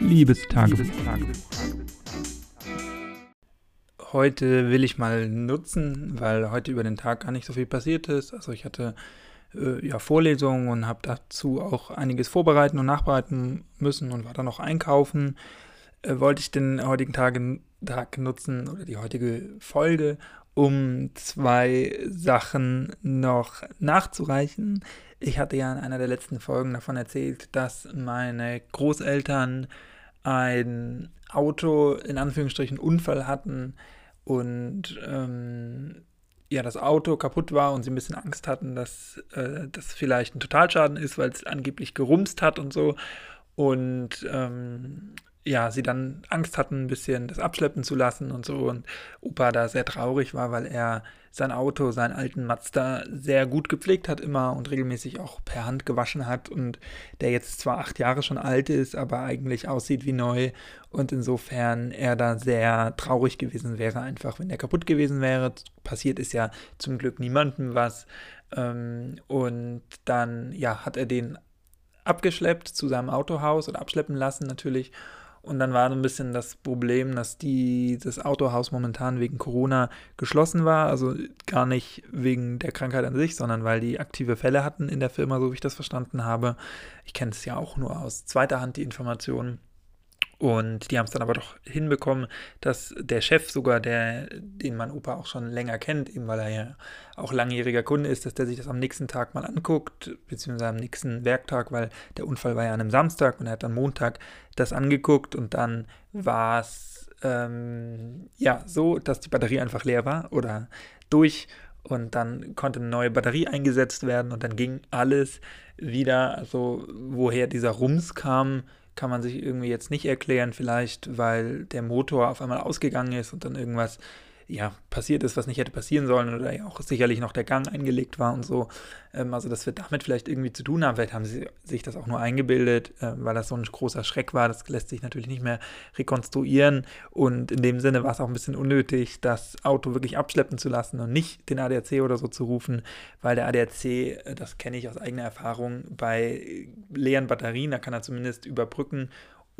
Liebestagebuch. Heute will ich mal nutzen, weil heute über den Tag gar nicht so viel passiert ist. Also ich hatte äh, ja Vorlesungen und habe dazu auch einiges vorbereiten und nachbereiten müssen und war dann noch einkaufen. Äh, wollte ich den heutigen Tag, Tag nutzen oder die heutige Folge, um zwei Sachen noch nachzureichen. Ich hatte ja in einer der letzten Folgen davon erzählt, dass meine Großeltern ein Auto in Anführungsstrichen Unfall hatten und ähm, ja, das Auto kaputt war und sie ein bisschen Angst hatten, dass äh, das vielleicht ein Totalschaden ist, weil es angeblich gerumst hat und so. Und ähm, ja, sie dann Angst hatten, ein bisschen das abschleppen zu lassen und so. Und Opa da sehr traurig war, weil er sein Auto, seinen alten Mazda, sehr gut gepflegt hat immer und regelmäßig auch per Hand gewaschen hat. Und der jetzt zwar acht Jahre schon alt ist, aber eigentlich aussieht wie neu. Und insofern er da sehr traurig gewesen wäre, einfach wenn der kaputt gewesen wäre. Passiert ist ja zum Glück niemandem was. Ähm, und dann, ja, hat er den abgeschleppt zu seinem Autohaus oder abschleppen lassen natürlich und dann war so ein bisschen das Problem, dass die, das Autohaus momentan wegen Corona geschlossen war. Also gar nicht wegen der Krankheit an sich, sondern weil die aktive Fälle hatten in der Firma, so wie ich das verstanden habe. Ich kenne es ja auch nur aus zweiter Hand, die Informationen. Und die haben es dann aber doch hinbekommen, dass der Chef sogar, der, den mein Opa auch schon länger kennt, eben weil er ja auch langjähriger Kunde ist, dass der sich das am nächsten Tag mal anguckt, beziehungsweise am nächsten Werktag, weil der Unfall war ja an einem Samstag und er hat dann Montag das angeguckt und dann war es ähm, ja so, dass die Batterie einfach leer war oder durch und dann konnte eine neue Batterie eingesetzt werden und dann ging alles wieder, also woher dieser Rums kam, kann man sich irgendwie jetzt nicht erklären, vielleicht weil der Motor auf einmal ausgegangen ist und dann irgendwas ja, passiert ist, was nicht hätte passieren sollen oder ja auch sicherlich noch der Gang eingelegt war und so. Ähm, also das wird damit vielleicht irgendwie zu tun haben. Vielleicht haben sie sich das auch nur eingebildet, äh, weil das so ein großer Schreck war. Das lässt sich natürlich nicht mehr rekonstruieren. Und in dem Sinne war es auch ein bisschen unnötig, das Auto wirklich abschleppen zu lassen und nicht den ADAC oder so zu rufen, weil der ADAC, äh, das kenne ich aus eigener Erfahrung, bei leeren Batterien, da kann er zumindest überbrücken.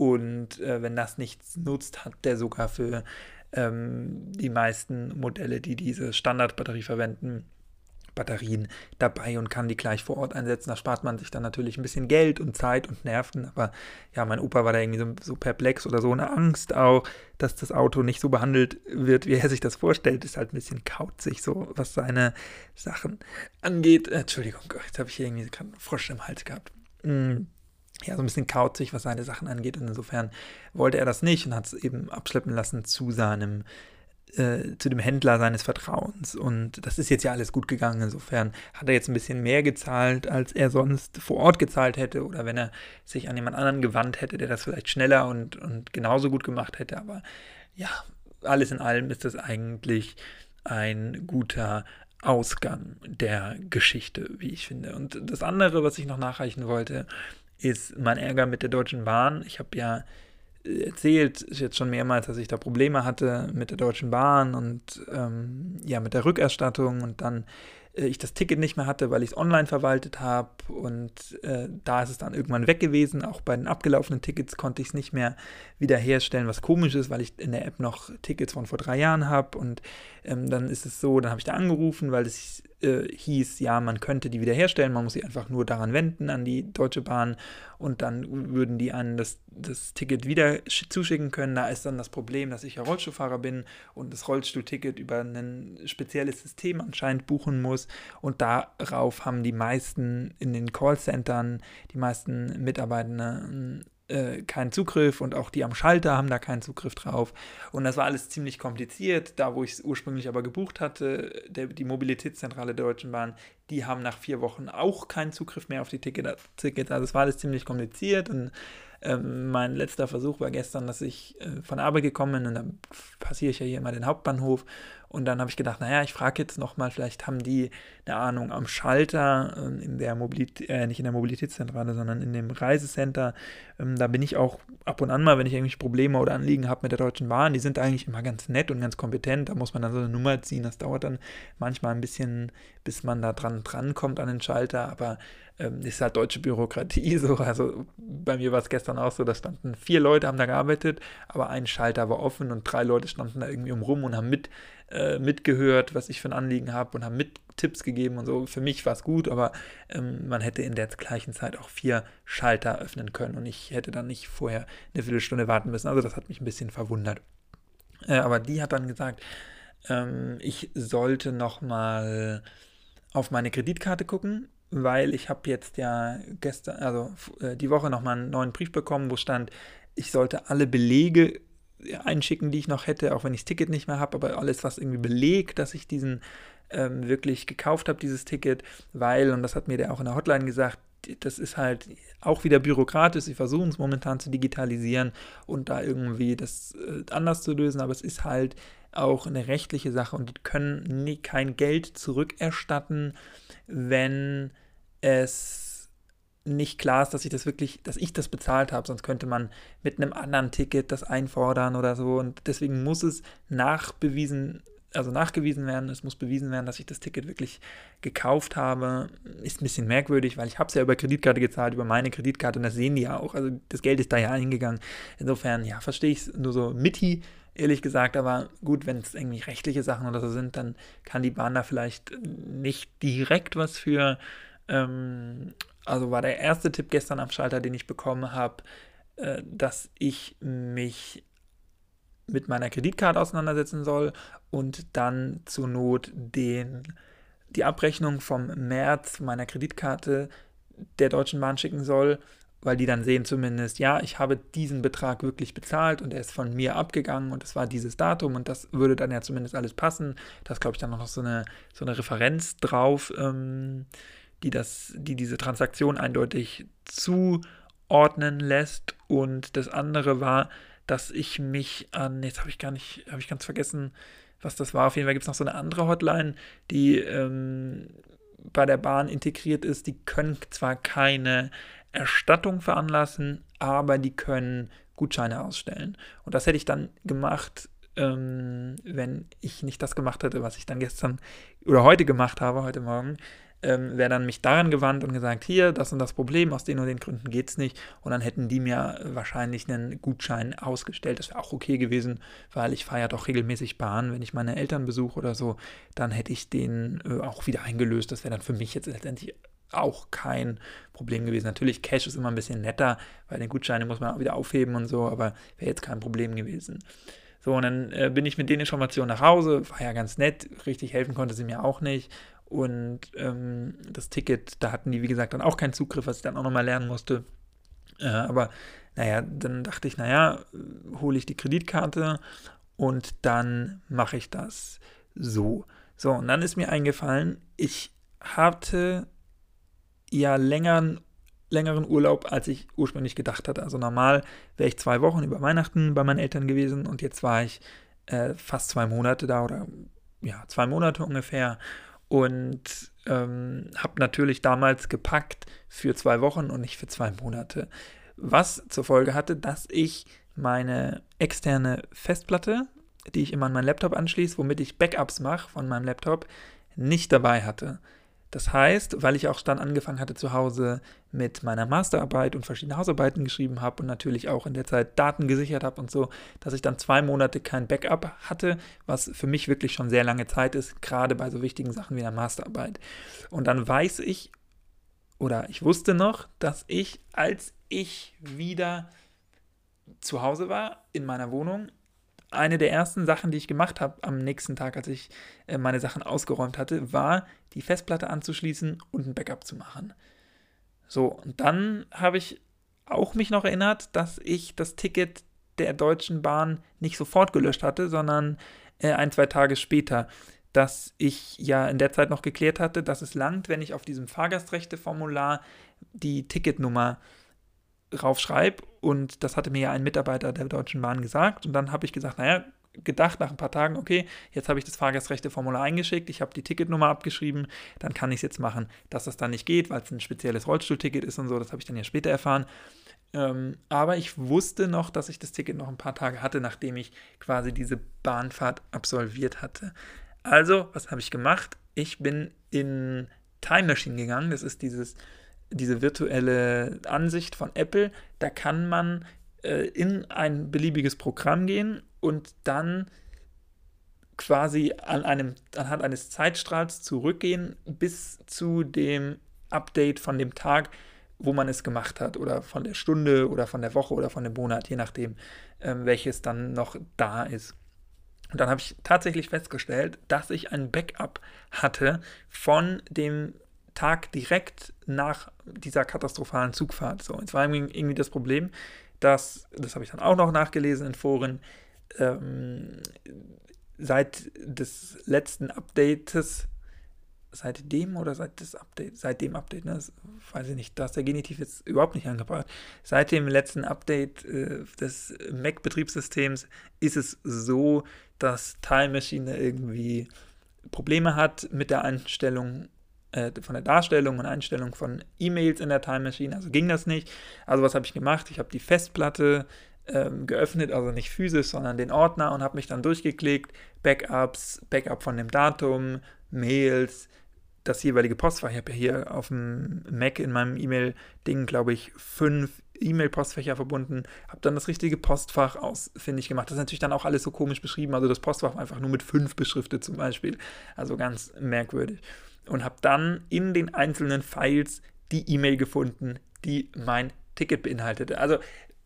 Und äh, wenn das nichts nutzt, hat der sogar für ähm, die meisten Modelle, die diese Standardbatterie verwenden, Batterien dabei und kann die gleich vor Ort einsetzen. Da spart man sich dann natürlich ein bisschen Geld und Zeit und Nerven. Aber ja, mein Opa war da irgendwie so, so perplex oder so eine Angst auch, dass das Auto nicht so behandelt wird, wie er sich das vorstellt. Ist halt ein bisschen kauzig, so was seine Sachen angeht. Äh, Entschuldigung, jetzt habe ich hier irgendwie gerade einen Frosch im Hals gehabt. Mm ja, so ein bisschen kauzig, was seine Sachen angeht. Und insofern wollte er das nicht und hat es eben abschleppen lassen zu seinem, äh, zu dem Händler seines Vertrauens. Und das ist jetzt ja alles gut gegangen. Insofern hat er jetzt ein bisschen mehr gezahlt, als er sonst vor Ort gezahlt hätte. Oder wenn er sich an jemand anderen gewandt hätte, der das vielleicht schneller und, und genauso gut gemacht hätte. Aber ja, alles in allem ist das eigentlich ein guter Ausgang der Geschichte, wie ich finde. Und das andere, was ich noch nachreichen wollte, ist mein Ärger mit der Deutschen Bahn. Ich habe ja erzählt jetzt schon mehrmals, dass ich da Probleme hatte mit der Deutschen Bahn und ähm, ja mit der Rückerstattung und dann äh, ich das Ticket nicht mehr hatte, weil ich es online verwaltet habe und äh, da ist es dann irgendwann weg gewesen. Auch bei den abgelaufenen Tickets konnte ich es nicht mehr wiederherstellen, was komisch ist, weil ich in der App noch Tickets von vor drei Jahren habe und ähm, dann ist es so, dann habe ich da angerufen, weil es äh, hieß, ja, man könnte die wiederherstellen, man muss sie einfach nur daran wenden, an die Deutsche Bahn und dann würden die einen das, das Ticket wieder zuschicken können. Da ist dann das Problem, dass ich ja Rollstuhlfahrer bin und das Rollstuhlticket über ein spezielles System anscheinend buchen muss und darauf haben die meisten in den Callcentern, die meisten Mitarbeitenden äh, keinen Zugriff und auch die am Schalter haben da keinen Zugriff drauf. Und das war alles ziemlich kompliziert. Da, wo ich es ursprünglich aber gebucht hatte, der, die Mobilitätszentrale der Deutschen Bahn, die haben nach vier Wochen auch keinen Zugriff mehr auf die Tickets. Also es war alles ziemlich kompliziert und ähm, mein letzter Versuch war gestern, dass ich äh, von Arbeit gekommen bin und dann passiere ich ja hier immer den Hauptbahnhof Und dann habe ich gedacht, naja, ich frage jetzt nochmal, vielleicht haben die eine Ahnung am Schalter äh, in der Mobilität, äh, nicht in der Mobilitätszentrale, sondern in dem Reisecenter. Ähm, da bin ich auch ab und an mal, wenn ich irgendwelche Probleme oder Anliegen habe mit der Deutschen Bahn, die sind eigentlich immer ganz nett und ganz kompetent. Da muss man dann so eine Nummer ziehen. Das dauert dann manchmal ein bisschen, bis man da dran drankommt an den Schalter. Aber ähm, ist halt deutsche Bürokratie so. Also bei mir war es gestern auch so, da standen vier Leute, haben da gearbeitet, aber ein Schalter war offen und drei Leute standen da irgendwie umrum und haben mit äh, mitgehört, was ich für ein Anliegen habe und haben mit Tipps gegeben und so. Für mich war es gut, aber ähm, man hätte in der gleichen Zeit auch vier Schalter öffnen können und ich hätte dann nicht vorher eine Viertelstunde warten müssen. Also das hat mich ein bisschen verwundert. Äh, aber die hat dann gesagt, ähm, ich sollte nochmal auf meine Kreditkarte gucken, weil ich habe jetzt ja gestern, also äh, die Woche nochmal einen neuen Brief bekommen, wo stand, ich sollte alle Belege einschicken, die ich noch hätte, auch wenn ich das Ticket nicht mehr habe, aber alles, was irgendwie belegt, dass ich diesen ähm, wirklich gekauft habe, dieses Ticket, weil, und das hat mir der auch in der Hotline gesagt, das ist halt auch wieder bürokratisch. Sie versuchen es momentan zu digitalisieren und da irgendwie das äh, anders zu lösen, aber es ist halt auch eine rechtliche Sache und die können nie, kein Geld zurückerstatten, wenn es nicht klar ist, dass ich das wirklich, dass ich das bezahlt habe, sonst könnte man mit einem anderen Ticket das einfordern oder so. Und deswegen muss es nachbewiesen, also nachgewiesen werden, es muss bewiesen werden, dass ich das Ticket wirklich gekauft habe. Ist ein bisschen merkwürdig, weil ich habe es ja über Kreditkarte gezahlt, über meine Kreditkarte und das sehen die ja auch. Also das Geld ist da ja eingegangen. Insofern, ja, verstehe ich es nur so mitti, ehrlich gesagt, aber gut, wenn es irgendwie rechtliche Sachen oder so sind, dann kann die Bahn da vielleicht nicht direkt was für ähm, also war der erste Tipp gestern am Schalter, den ich bekommen habe, äh, dass ich mich mit meiner Kreditkarte auseinandersetzen soll und dann zur Not den, die Abrechnung vom März meiner Kreditkarte der Deutschen Bahn schicken soll, weil die dann sehen zumindest, ja, ich habe diesen Betrag wirklich bezahlt und er ist von mir abgegangen und es war dieses Datum und das würde dann ja zumindest alles passen. Da ist, glaube ich, dann noch so eine, so eine Referenz drauf. Ähm, die, das, die diese Transaktion eindeutig zuordnen lässt. Und das andere war, dass ich mich an, jetzt habe ich gar nicht, habe ich ganz vergessen, was das war. Auf jeden Fall gibt es noch so eine andere Hotline, die ähm, bei der Bahn integriert ist. Die können zwar keine Erstattung veranlassen, aber die können Gutscheine ausstellen. Und das hätte ich dann gemacht, ähm, wenn ich nicht das gemacht hätte, was ich dann gestern oder heute gemacht habe, heute Morgen ähm, wäre dann mich daran gewandt und gesagt, hier, das und das Problem, aus den und den Gründen geht es nicht. Und dann hätten die mir wahrscheinlich einen Gutschein ausgestellt. Das wäre auch okay gewesen, weil ich fahre ja doch regelmäßig Bahn. Wenn ich meine Eltern besuche oder so, dann hätte ich den äh, auch wieder eingelöst. Das wäre dann für mich jetzt letztendlich auch kein Problem gewesen. Natürlich, Cash ist immer ein bisschen netter, weil den Gutscheine muss man auch wieder aufheben und so, aber wäre jetzt kein Problem gewesen. So, und dann äh, bin ich mit den Informationen nach Hause, war ja ganz nett, richtig helfen konnte sie mir auch nicht. Und ähm, das Ticket, da hatten die, wie gesagt, dann auch keinen Zugriff, was ich dann auch nochmal lernen musste. Äh, aber naja, dann dachte ich, naja, hole ich die Kreditkarte und dann mache ich das so. So, und dann ist mir eingefallen, ich hatte ja längeren, längeren Urlaub, als ich ursprünglich gedacht hatte. Also normal wäre ich zwei Wochen über Weihnachten bei meinen Eltern gewesen und jetzt war ich äh, fast zwei Monate da oder ja, zwei Monate ungefähr und ähm, habe natürlich damals gepackt für zwei Wochen und nicht für zwei Monate. Was zur Folge hatte, dass ich meine externe Festplatte, die ich immer an meinen Laptop anschließe, womit ich Backups mache von meinem Laptop, nicht dabei hatte. Das heißt, weil ich auch dann angefangen hatte zu Hause mit meiner Masterarbeit und verschiedene Hausarbeiten geschrieben habe und natürlich auch in der Zeit Daten gesichert habe und so, dass ich dann zwei Monate kein Backup hatte, was für mich wirklich schon sehr lange Zeit ist, gerade bei so wichtigen Sachen wie der Masterarbeit. Und dann weiß ich oder ich wusste noch, dass ich, als ich wieder zu Hause war in meiner Wohnung, eine der ersten Sachen, die ich gemacht habe am nächsten Tag, als ich äh, meine Sachen ausgeräumt hatte, war, die Festplatte anzuschließen und ein Backup zu machen. So, und dann habe ich auch mich noch erinnert, dass ich das Ticket der Deutschen Bahn nicht sofort gelöscht hatte, sondern äh, ein, zwei Tage später. Dass ich ja in der Zeit noch geklärt hatte, dass es langt, wenn ich auf diesem Fahrgastrechteformular die Ticketnummer raufschreibe. Und das hatte mir ja ein Mitarbeiter der Deutschen Bahn gesagt. Und dann habe ich gesagt, naja, gedacht nach ein paar Tagen, okay, jetzt habe ich das Fahrgastrechteformular eingeschickt, ich habe die Ticketnummer abgeschrieben, dann kann ich es jetzt machen. Dass das dann nicht geht, weil es ein spezielles Rollstuhlticket ist und so, das habe ich dann ja später erfahren. Ähm, aber ich wusste noch, dass ich das Ticket noch ein paar Tage hatte, nachdem ich quasi diese Bahnfahrt absolviert hatte. Also, was habe ich gemacht? Ich bin in Time Machine gegangen. Das ist dieses, diese virtuelle Ansicht von Apple. Da kann man äh, in ein beliebiges Programm gehen und dann quasi an einem, anhand eines Zeitstrahls zurückgehen bis zu dem Update von dem Tag, wo man es gemacht hat oder von der Stunde oder von der Woche oder von dem Monat, je nachdem, ähm, welches dann noch da ist. Und dann habe ich tatsächlich festgestellt, dass ich ein Backup hatte von dem Tag direkt nach dieser katastrophalen Zugfahrt. So, jetzt war irgendwie das Problem, dass, das habe ich dann auch noch nachgelesen in Foren, ähm, seit des letzten Updates seit dem oder seit des Update, seit dem Update, ne, das weiß ich nicht, da ist der Genitiv jetzt überhaupt nicht angebracht. Seit dem letzten Update äh, des Mac-Betriebssystems ist es so, dass Time Machine irgendwie Probleme hat mit der Einstellung äh, von der Darstellung und Einstellung von E-Mails in der Time Machine. Also ging das nicht. Also was habe ich gemacht? Ich habe die Festplatte ähm, geöffnet, also nicht physisch, sondern den Ordner und habe mich dann durchgeklickt. Backups, Backup von dem Datum, Mails, das jeweilige Postfach. Ich habe ja hier auf dem Mac in meinem E-Mail-Ding, glaube ich, fünf E-Mail-Postfächer verbunden, habe dann das richtige Postfach ausfindig gemacht. Das ist natürlich dann auch alles so komisch beschrieben. Also das Postfach einfach nur mit fünf beschriftet zum Beispiel. Also ganz merkwürdig. Und habe dann in den einzelnen Files die E-Mail gefunden, die mein Ticket beinhaltete. Also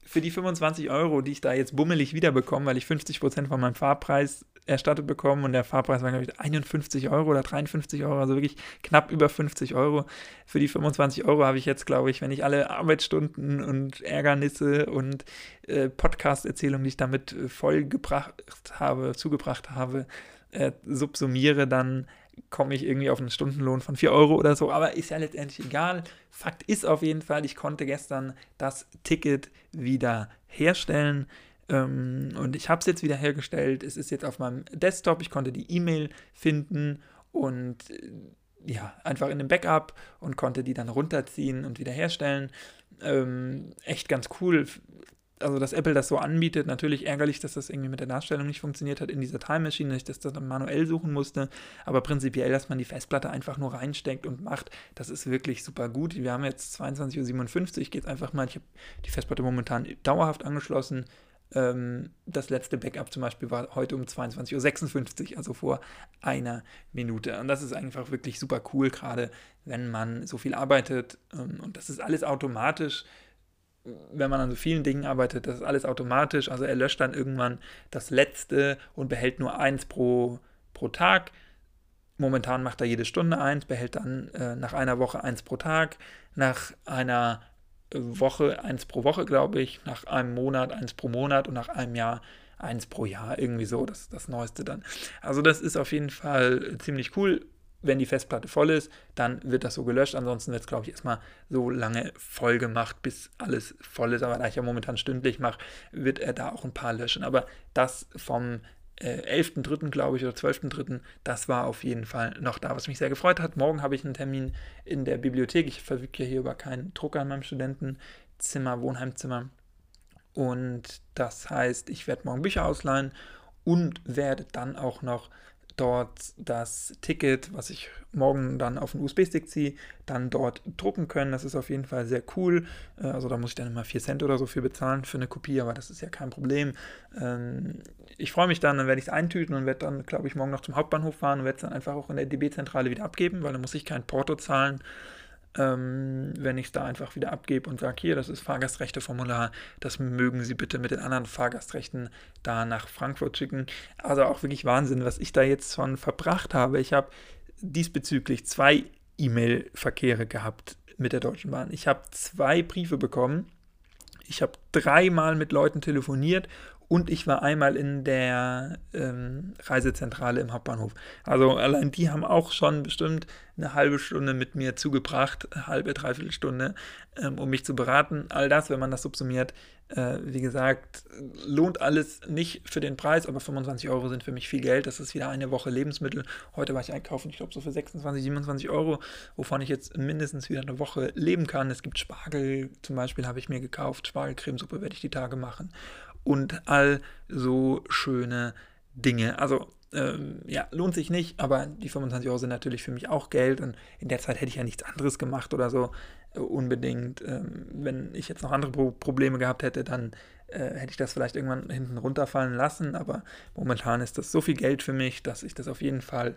für die 25 Euro, die ich da jetzt bummelig wiederbekomme, weil ich 50% von meinem Fahrpreis erstattet bekommen und der Fahrpreis war, glaube ich, 51 Euro oder 53 Euro, also wirklich knapp über 50 Euro. Für die 25 Euro habe ich jetzt, glaube ich, wenn ich alle Arbeitsstunden und Ärgernisse und äh, Podcast-Erzählungen, die ich damit äh, vollgebracht habe, zugebracht habe, äh, subsumiere, dann komme ich irgendwie auf einen Stundenlohn von 4 Euro oder so, aber ist ja letztendlich egal. Fakt ist auf jeden Fall, ich konnte gestern das Ticket wieder herstellen. Ähm, und ich habe es jetzt wieder hergestellt. Es ist jetzt auf meinem Desktop. Ich konnte die E-Mail finden und äh, ja, einfach in dem Backup und konnte die dann runterziehen und wiederherstellen. Ähm, echt ganz cool. Also, dass Apple das so anbietet, natürlich ärgerlich, dass das irgendwie mit der Darstellung nicht funktioniert hat in dieser Time Machine, dass ich das dann manuell suchen musste. Aber prinzipiell, dass man die Festplatte einfach nur reinsteckt und macht, das ist wirklich super gut. Wir haben jetzt 22.57 Uhr, jetzt einfach mal, ich habe die Festplatte momentan dauerhaft angeschlossen, ähm, das letzte Backup zum Beispiel war heute um 22.56 Uhr, also vor einer Minute. Und das ist einfach wirklich super cool, gerade wenn man so viel arbeitet. Ähm, und das ist alles automatisch. Wenn man an so vielen Dingen arbeitet, das ist alles automatisch. Also er löscht dann irgendwann das letzte und behält nur eins pro, pro Tag. Momentan macht er jede Stunde eins, behält dann äh, nach einer Woche eins pro Tag. Nach einer Woche eins pro Woche, glaube ich, nach einem Monat eins pro Monat und nach einem Jahr eins pro Jahr, irgendwie so, das ist das Neueste dann. Also das ist auf jeden Fall ziemlich cool. Wenn die Festplatte voll ist, dann wird das so gelöscht. Ansonsten wird es, glaube ich, erstmal so lange voll gemacht, bis alles voll ist. Aber da ich ja momentan stündlich mache, wird er da auch ein paar löschen. Aber das vom äh, 11.3., glaube ich, oder 12.3., das war auf jeden Fall noch da, was mich sehr gefreut hat. Morgen habe ich einen Termin in der Bibliothek. Ich verfüge ja hier über keinen Drucker in meinem Studentenzimmer, Wohnheimzimmer. Und das heißt, ich werde morgen Bücher ausleihen und werde dann auch noch dort das Ticket, was ich morgen dann auf den USB-Stick ziehe, dann dort drucken können. Das ist auf jeden Fall sehr cool. Äh, also da muss ich dann immer 4 Cent oder so für bezahlen für eine Kopie, aber das ist ja kein Problem. Ähm, ich freue mich dann, dann werde ich es eintüten und werde dann, glaube ich, morgen noch zum Hauptbahnhof fahren und werde es dann einfach auch in der DB-Zentrale wieder abgeben, weil dann muss ich kein Porto zahlen ähm, wenn ich es da einfach wieder abgebe und sage, hier, das ist Fahrgastrechteformular, das mögen Sie bitte mit den anderen Fahrgastrechten da nach Frankfurt schicken. Also auch wirklich Wahnsinn, was ich da jetzt schon verbracht habe. Ich habe diesbezüglich zwei E-Mail-Verkehre gehabt mit der Deutschen Bahn. Ich habe zwei Briefe bekommen. Ich habe dreimal mit Leuten telefoniert und ich war einmal in der ähm, Reisezentrale im Hauptbahnhof. Also allein die haben auch schon bestimmt eine halbe Stunde mit mir zugebracht, halbe, dreiviertel Stunde, ähm, um mich zu beraten. All das, wenn man das subsumiert, äh, wie gesagt, lohnt alles nicht für den Preis, aber 25 Euro sind für mich viel Geld. Das ist wieder eine Woche Lebensmittel. Heute war ich einkaufen, ich glaube so für 26, 27 Euro, wovon ich jetzt mindestens wieder eine Woche leben kann. Es gibt Spargel zum Beispiel, habe ich mir gekauft. Spargelcremesuppe werde ich die Tage machen und all so schöne Dinge. Also ähm, ja, lohnt sich nicht, aber die 25 Euro sind natürlich für mich auch Geld und in der Zeit hätte ich ja nichts anderes gemacht oder so äh, unbedingt. Ähm, wenn ich jetzt noch andere Pro Probleme gehabt hätte, dann äh, hätte ich das vielleicht irgendwann hinten runterfallen lassen, aber momentan ist das so viel Geld für mich, dass ich das auf jeden Fall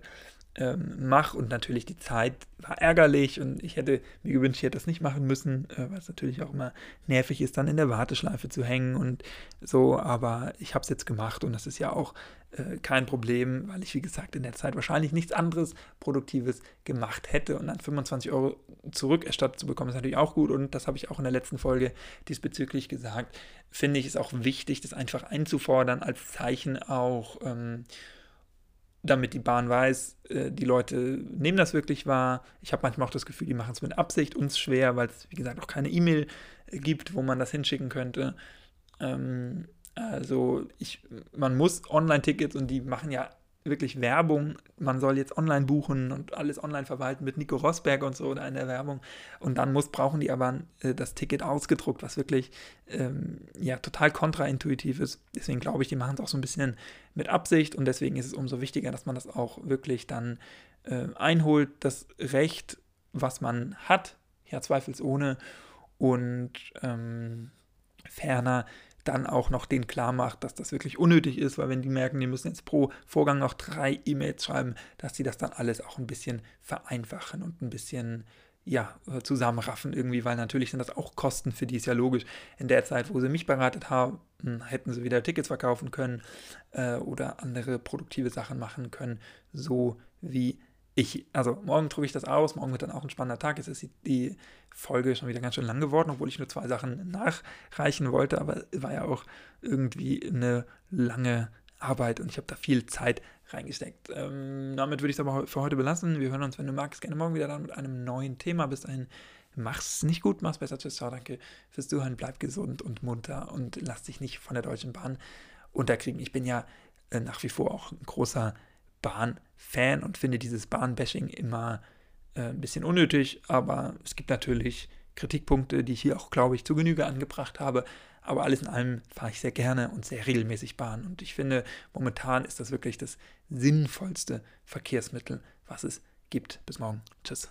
ähm, mache und natürlich die Zeit war ärgerlich und ich hätte mir gewünscht, ich hätte das nicht machen müssen, äh, weil es natürlich auch immer nervig ist, dann in der Warteschleife zu hängen und so, aber ich habe es jetzt gemacht und das ist ja auch äh, kein Problem, weil ich, wie gesagt, in der Zeit wahrscheinlich nichts anderes Produktives gemacht hätte. Und dann 25 Euro zurückerstattet zu bekommen, ist natürlich auch gut. Und das habe ich auch in der letzten Folge diesbezüglich gesagt, finde ich es auch wichtig, das einfach einzufordern als Zeichen auch ähm, damit die Bahn weiß, äh, die Leute nehmen das wirklich wahr. Ich habe manchmal auch das Gefühl, die machen es mit Absicht uns schwer, weil es, wie gesagt, auch keine E-Mail äh, gibt, wo man das hinschicken könnte. Ähm, also ich, man muss Online-Tickets und die machen ja wirklich Werbung. Man soll jetzt online buchen und alles online verwalten mit Nico Rosberg und so in der Werbung. Und dann muss, brauchen die aber äh, das Ticket ausgedruckt, was wirklich ähm, ja, total kontraintuitiv ist. Deswegen glaube ich, die machen es auch so ein bisschen mit Absicht und deswegen ist es umso wichtiger, dass man das auch wirklich dann äh, einholt, das Recht, was man hat, ja zweifelsohne. Und ähm, ferner dann auch noch den klar macht, dass das wirklich unnötig ist, weil wenn die merken, die müssen jetzt pro Vorgang noch drei E-Mails schreiben, dass sie das dann alles auch ein bisschen vereinfachen und ein bisschen ja, zusammenraffen irgendwie, weil natürlich sind das auch Kosten für die, ist ja logisch. In der Zeit, wo sie mich beratet haben, hätten sie wieder Tickets verkaufen können äh, oder andere produktive Sachen machen können, so wie ich, also morgen drucke ich das aus, morgen wird dann auch ein spannender Tag. Jetzt ist die Folge schon wieder ganz schön lang geworden, obwohl ich nur zwei Sachen nachreichen wollte, aber war ja auch irgendwie eine lange Arbeit und ich habe da viel Zeit reingesteckt. Ähm, damit würde ich es aber für heute belassen. Wir hören uns, wenn du magst, gerne morgen wieder dann mit einem neuen Thema. Bis dahin, mach's nicht gut, mach's besser. Tschüss, ciao, danke fürs Zuhören. Bleib gesund und munter und lass dich nicht von der Deutschen Bahn unterkriegen. Ich bin ja äh, nach wie vor auch ein großer Bahn-Fan und finde dieses Bahn-Bashing immer äh, ein bisschen unnötig, aber es gibt natürlich Kritikpunkte, die ich hier auch, glaube ich, zu Genüge angebracht habe. Aber alles in allem fahre ich sehr gerne und sehr regelmäßig Bahn. Und ich finde, momentan ist das wirklich das sinnvollste Verkehrsmittel, was es gibt. Bis morgen. Tschüss.